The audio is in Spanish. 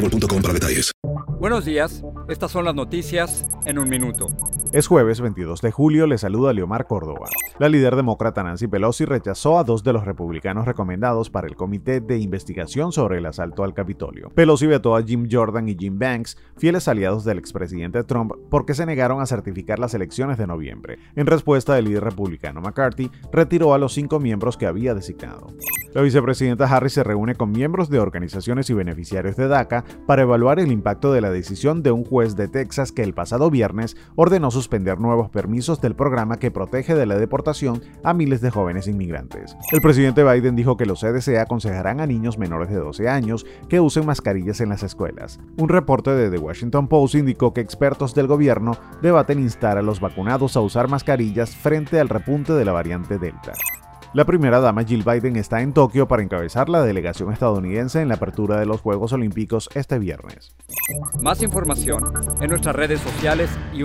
boostmobile.com para detalles. Buenos días, estas son las noticias en un minuto. Es jueves 22 de julio, le saluda Leomar Córdoba. La líder demócrata Nancy Pelosi rechazó a dos de los republicanos recomendados para el Comité de Investigación sobre el asalto al Capitolio. Pelosi vetó a Jim Jordan y Jim Banks, fieles aliados del expresidente Trump, porque se negaron a certificar las elecciones de noviembre. En respuesta, el líder republicano McCarthy retiró a los cinco miembros que había designado. La vicepresidenta Harris se reúne con miembros de organizaciones y beneficiarios de DACA para evaluar el impacto de la decisión de un juez de Texas que el pasado viernes ordenó suspender nuevos permisos del programa que protege de la deportación a miles de jóvenes inmigrantes. El presidente Biden dijo que los CDC aconsejarán a niños menores de 12 años que usen mascarillas en las escuelas. Un reporte de The Washington Post indicó que expertos del gobierno debaten instar a los vacunados a usar mascarillas frente al repunte de la variante Delta. La primera dama Jill Biden está en Tokio para encabezar la delegación estadounidense en la apertura de los Juegos Olímpicos este viernes. Más información en nuestras redes sociales y.